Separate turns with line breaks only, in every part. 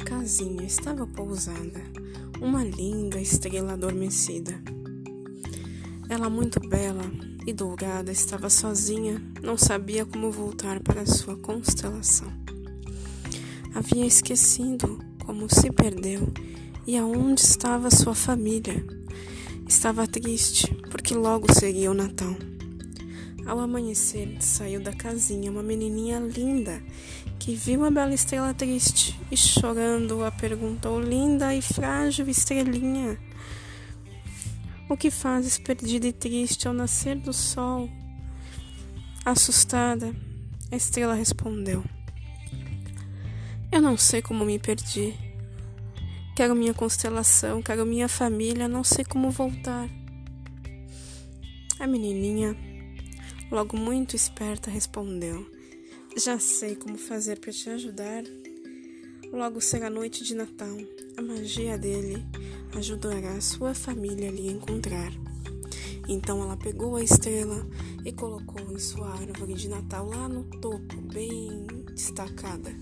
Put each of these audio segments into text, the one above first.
casinha estava pousada uma linda estrela adormecida. Ela, muito bela e dourada, estava sozinha, não sabia como voltar para sua constelação. Havia esquecido como se perdeu e aonde estava sua família. Estava triste, porque logo seria o Natal. Ao amanhecer, saiu da casinha uma menininha linda que viu a bela estrela triste e chorando a perguntou: Linda e frágil estrelinha, o que fazes perdida e triste ao nascer do sol? Assustada, a estrela respondeu: Eu não sei como me perdi. Quero minha constelação, quero minha família, não sei como voltar. A menininha Logo muito esperta respondeu: Já sei como fazer para te ajudar. Logo será noite de Natal. A magia dele ajudará sua família a lhe encontrar. Então ela pegou a estrela e colocou em sua árvore de Natal lá no topo, bem destacada.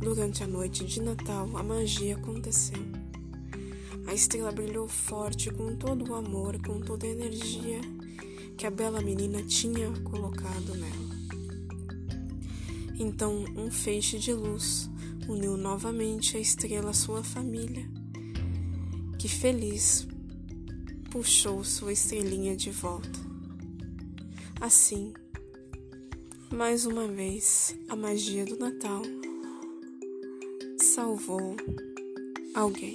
Durante a noite de Natal, a magia aconteceu. A estrela brilhou forte com todo o amor, com toda a energia que a bela menina tinha colocado nela. Então, um feixe de luz uniu novamente a estrela à sua família, que feliz puxou sua estrelinha de volta. Assim, mais uma vez, a magia do Natal salvou alguém.